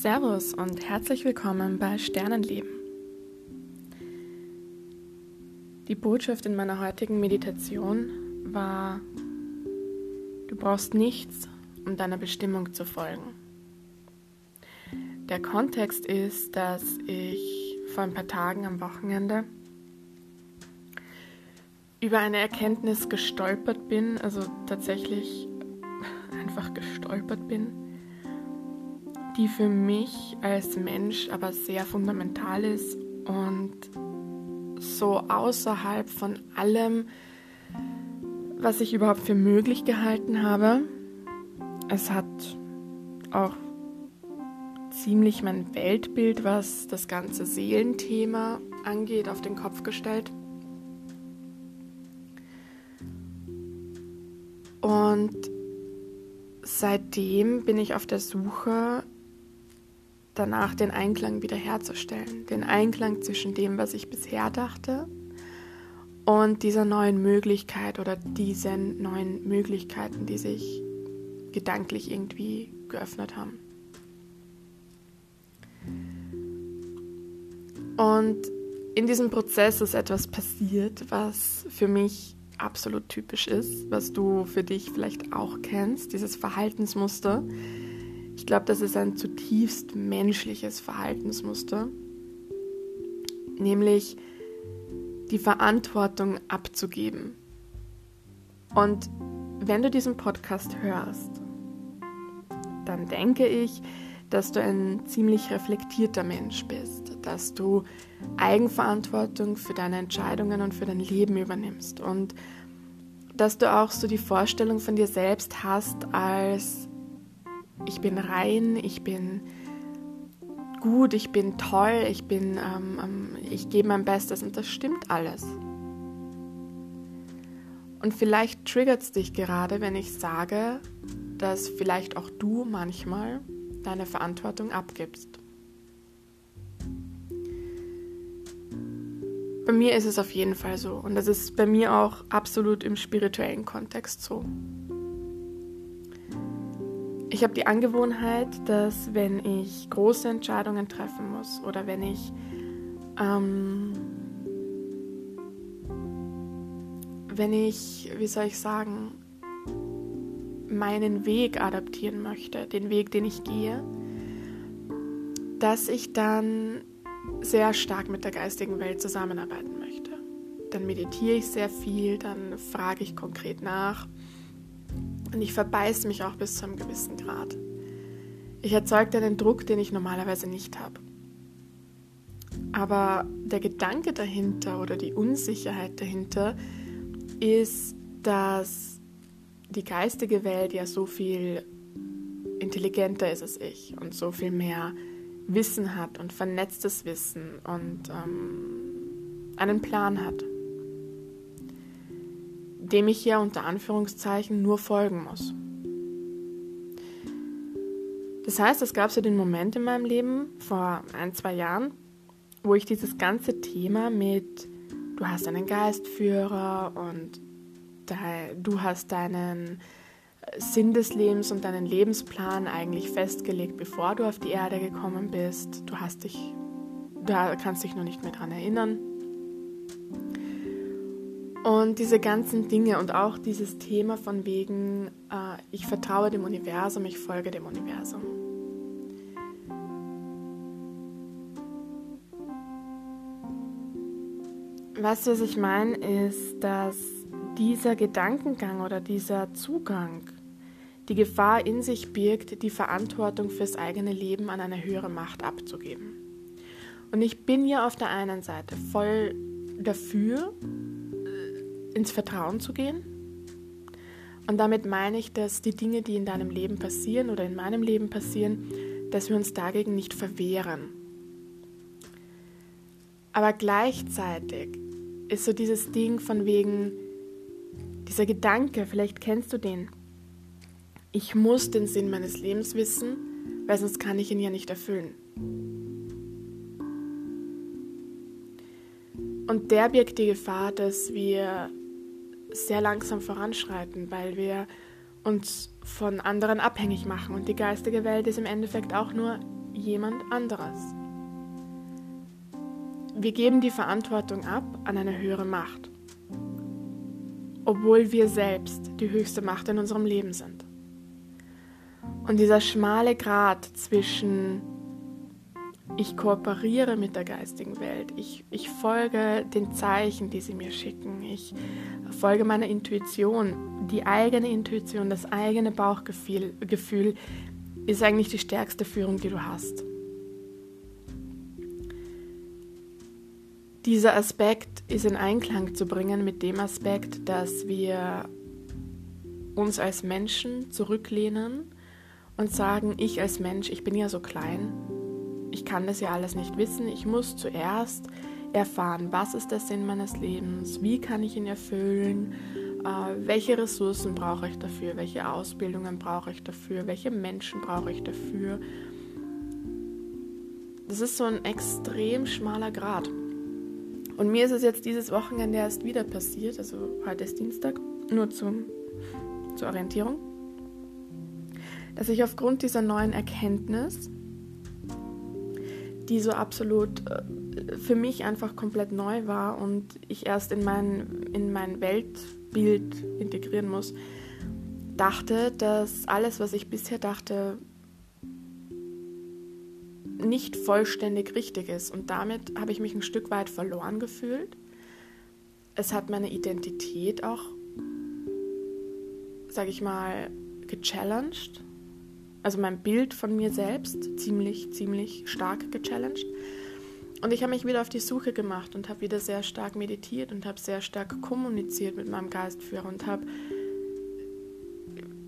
Servus und herzlich willkommen bei Sternenleben. Die Botschaft in meiner heutigen Meditation war, du brauchst nichts, um deiner Bestimmung zu folgen. Der Kontext ist, dass ich vor ein paar Tagen am Wochenende über eine Erkenntnis gestolpert bin, also tatsächlich einfach gestolpert bin, die für mich als Mensch aber sehr fundamental ist und so außerhalb von allem, was ich überhaupt für möglich gehalten habe. Es hat auch ziemlich mein Weltbild, was das ganze Seelenthema angeht, auf den Kopf gestellt. Und seitdem bin ich auf der Suche danach, den Einklang wiederherzustellen. Den Einklang zwischen dem, was ich bisher dachte und dieser neuen Möglichkeit oder diesen neuen Möglichkeiten, die sich gedanklich irgendwie geöffnet haben. Und in diesem Prozess ist etwas passiert, was für mich absolut typisch ist, was du für dich vielleicht auch kennst, dieses Verhaltensmuster. Ich glaube, das ist ein zutiefst menschliches Verhaltensmuster, nämlich die Verantwortung abzugeben. Und wenn du diesen Podcast hörst, dann denke ich, dass du ein ziemlich reflektierter Mensch bist, dass du Eigenverantwortung für deine Entscheidungen und für dein Leben übernimmst und dass du auch so die Vorstellung von dir selbst hast als ich bin rein, ich bin gut, ich bin toll, ich bin, ähm, ähm, ich gebe mein Bestes und das stimmt alles. Und vielleicht triggert es dich gerade, wenn ich sage, dass vielleicht auch du manchmal deine Verantwortung abgibst. Bei mir ist es auf jeden Fall so und das ist bei mir auch absolut im spirituellen Kontext so. Ich habe die Angewohnheit, dass wenn ich große Entscheidungen treffen muss oder wenn ich ähm, wenn ich, wie soll ich sagen, meinen Weg adaptieren möchte, den Weg, den ich gehe, dass ich dann sehr stark mit der geistigen Welt zusammenarbeiten möchte. Dann meditiere ich sehr viel, dann frage ich konkret nach und ich verbeiße mich auch bis zu einem gewissen Grad. Ich erzeuge einen Druck, den ich normalerweise nicht habe. Aber der Gedanke dahinter oder die Unsicherheit dahinter ist, dass die geistige Welt ja so viel intelligenter ist als ich und so viel mehr Wissen hat und vernetztes Wissen und ähm, einen Plan hat, dem ich ja unter Anführungszeichen nur folgen muss. Das heißt, es gab so den Moment in meinem Leben vor ein, zwei Jahren, wo ich dieses ganze Thema mit, du hast einen Geistführer und du hast deinen Sinn des Lebens und deinen Lebensplan eigentlich festgelegt, bevor du auf die Erde gekommen bist. Du hast dich, du kannst dich nur nicht mehr daran erinnern. Und diese ganzen Dinge und auch dieses Thema von wegen, äh, ich vertraue dem Universum, ich folge dem Universum. Weißt du, was ich meine, ist, dass dieser Gedankengang oder dieser Zugang die Gefahr in sich birgt, die Verantwortung fürs eigene Leben an eine höhere Macht abzugeben. Und ich bin ja auf der einen Seite voll dafür, ins Vertrauen zu gehen. Und damit meine ich, dass die Dinge, die in deinem Leben passieren oder in meinem Leben passieren, dass wir uns dagegen nicht verwehren. Aber gleichzeitig ist so dieses Ding von wegen, dieser Gedanke, vielleicht kennst du den. Ich muss den Sinn meines Lebens wissen, weil sonst kann ich ihn ja nicht erfüllen. Und der birgt die Gefahr, dass wir sehr langsam voranschreiten, weil wir uns von anderen abhängig machen. Und die geistige Welt ist im Endeffekt auch nur jemand anderes. Wir geben die Verantwortung ab an eine höhere Macht, obwohl wir selbst die höchste Macht in unserem Leben sind. Und dieser schmale Grat zwischen ich kooperiere mit der geistigen Welt, ich, ich folge den Zeichen, die sie mir schicken, ich folge meiner Intuition, die eigene Intuition, das eigene Bauchgefühl Gefühl, ist eigentlich die stärkste Führung, die du hast. Dieser Aspekt ist in Einklang zu bringen mit dem Aspekt, dass wir uns als Menschen zurücklehnen und sagen, ich als Mensch, ich bin ja so klein, ich kann das ja alles nicht wissen, ich muss zuerst erfahren, was ist der Sinn meines Lebens, wie kann ich ihn erfüllen, äh, welche Ressourcen brauche ich dafür, welche Ausbildungen brauche ich dafür, welche Menschen brauche ich dafür. Das ist so ein extrem schmaler Grad. Und mir ist es jetzt dieses Wochenende erst wieder passiert, also heute ist Dienstag, nur zum, zur Orientierung, dass ich aufgrund dieser neuen Erkenntnis, die so absolut äh, für mich einfach komplett neu war und ich erst in mein, in mein Weltbild integrieren muss, dachte, dass alles, was ich bisher dachte, nicht vollständig richtig ist. Und damit habe ich mich ein Stück weit verloren gefühlt. Es hat meine Identität auch, sage ich mal, gechallenged. Also mein Bild von mir selbst ziemlich, ziemlich stark gechallenged. Und ich habe mich wieder auf die Suche gemacht und habe wieder sehr stark meditiert und habe sehr stark kommuniziert mit meinem Geistführer und habe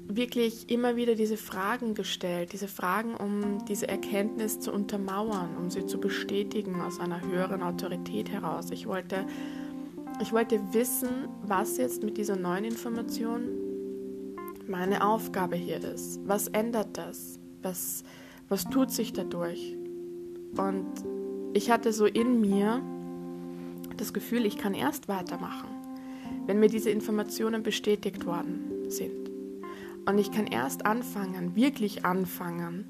wirklich immer wieder diese Fragen gestellt, diese Fragen, um diese Erkenntnis zu untermauern, um sie zu bestätigen aus einer höheren Autorität heraus. Ich wollte, ich wollte wissen, was jetzt mit dieser neuen Information meine Aufgabe hier ist. Was ändert das? Was, was tut sich dadurch? Und ich hatte so in mir das Gefühl, ich kann erst weitermachen, wenn mir diese Informationen bestätigt worden sind. Und ich kann erst anfangen, wirklich anfangen,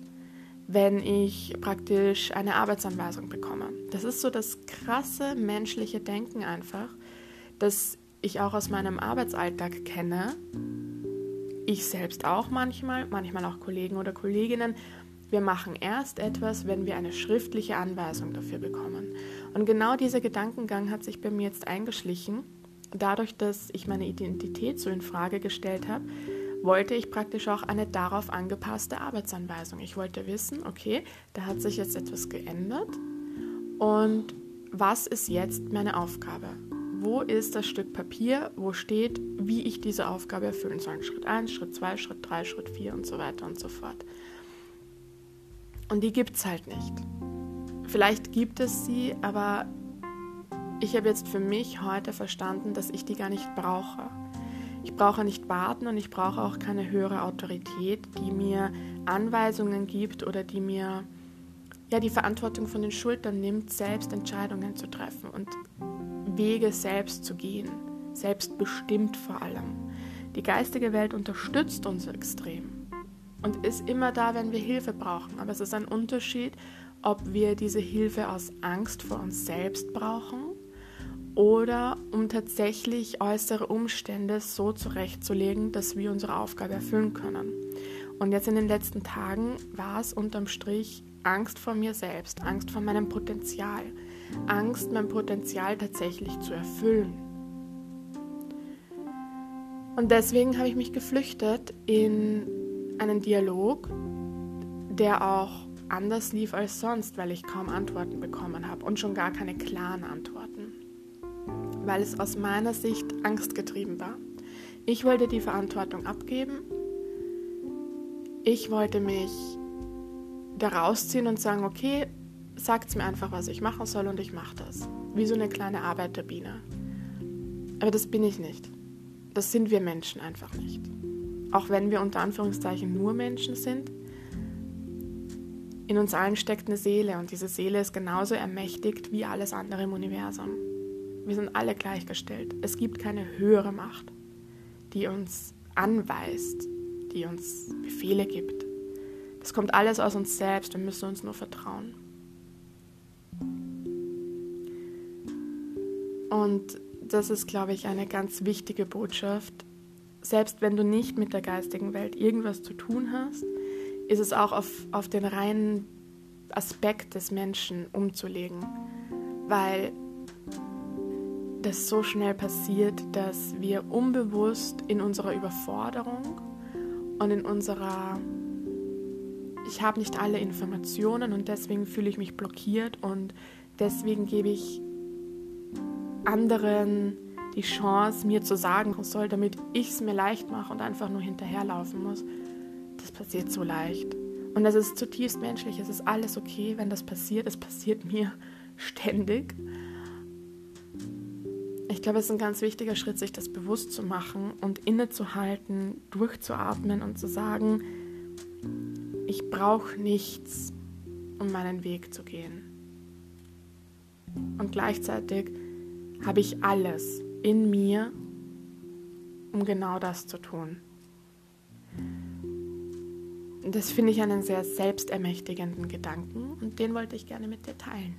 wenn ich praktisch eine Arbeitsanweisung bekomme. Das ist so das krasse menschliche Denken einfach, das ich auch aus meinem Arbeitsalltag kenne. Ich selbst auch manchmal, manchmal auch Kollegen oder Kolleginnen. Wir machen erst etwas, wenn wir eine schriftliche Anweisung dafür bekommen. Und genau dieser Gedankengang hat sich bei mir jetzt eingeschlichen, dadurch, dass ich meine Identität so in Frage gestellt habe wollte ich praktisch auch eine darauf angepasste Arbeitsanweisung. Ich wollte wissen, okay, da hat sich jetzt etwas geändert und was ist jetzt meine Aufgabe? Wo ist das Stück Papier, wo steht, wie ich diese Aufgabe erfüllen soll? Schritt 1, Schritt 2, Schritt 3, Schritt 4 und so weiter und so fort. Und die gibt es halt nicht. Vielleicht gibt es sie, aber ich habe jetzt für mich heute verstanden, dass ich die gar nicht brauche. Ich brauche nicht warten und ich brauche auch keine höhere Autorität, die mir Anweisungen gibt oder die mir ja die Verantwortung von den Schultern nimmt, selbst Entscheidungen zu treffen und Wege selbst zu gehen, selbstbestimmt vor allem. Die geistige Welt unterstützt uns extrem und ist immer da, wenn wir Hilfe brauchen. Aber es ist ein Unterschied, ob wir diese Hilfe aus Angst vor uns selbst brauchen oder um tatsächlich äußere Umstände so zurechtzulegen, dass wir unsere Aufgabe erfüllen können. Und jetzt in den letzten Tagen war es unterm Strich Angst vor mir selbst, Angst vor meinem Potenzial, Angst, mein Potenzial tatsächlich zu erfüllen. Und deswegen habe ich mich geflüchtet in einen Dialog, der auch anders lief als sonst, weil ich kaum Antworten bekommen habe und schon gar keine klaren Antworten weil es aus meiner Sicht angstgetrieben war. Ich wollte die Verantwortung abgeben. Ich wollte mich da rausziehen und sagen, okay, sagt mir einfach, was ich machen soll und ich mache das. Wie so eine kleine Arbeiterbiene. Aber das bin ich nicht. Das sind wir Menschen einfach nicht. Auch wenn wir unter Anführungszeichen nur Menschen sind, in uns allen steckt eine Seele und diese Seele ist genauso ermächtigt wie alles andere im Universum. Wir sind alle gleichgestellt. Es gibt keine höhere Macht, die uns anweist, die uns Befehle gibt. Das kommt alles aus uns selbst, wir müssen uns nur vertrauen. Und das ist, glaube ich, eine ganz wichtige Botschaft. Selbst wenn du nicht mit der geistigen Welt irgendwas zu tun hast, ist es auch auf, auf den reinen Aspekt des Menschen umzulegen. Weil das so schnell passiert, dass wir unbewusst in unserer Überforderung und in unserer ich habe nicht alle Informationen und deswegen fühle ich mich blockiert und deswegen gebe ich anderen die Chance, mir zu sagen, was soll, damit ich es mir leicht mache und einfach nur hinterherlaufen muss. Das passiert so leicht. Und das ist zutiefst menschlich. Es ist alles okay, wenn das passiert. Es passiert mir ständig. Ich glaube, es ist ein ganz wichtiger Schritt, sich das bewusst zu machen und innezuhalten, durchzuatmen und zu sagen, ich brauche nichts, um meinen Weg zu gehen. Und gleichzeitig habe ich alles in mir, um genau das zu tun. Das finde ich einen sehr selbstermächtigenden Gedanken und den wollte ich gerne mit dir teilen.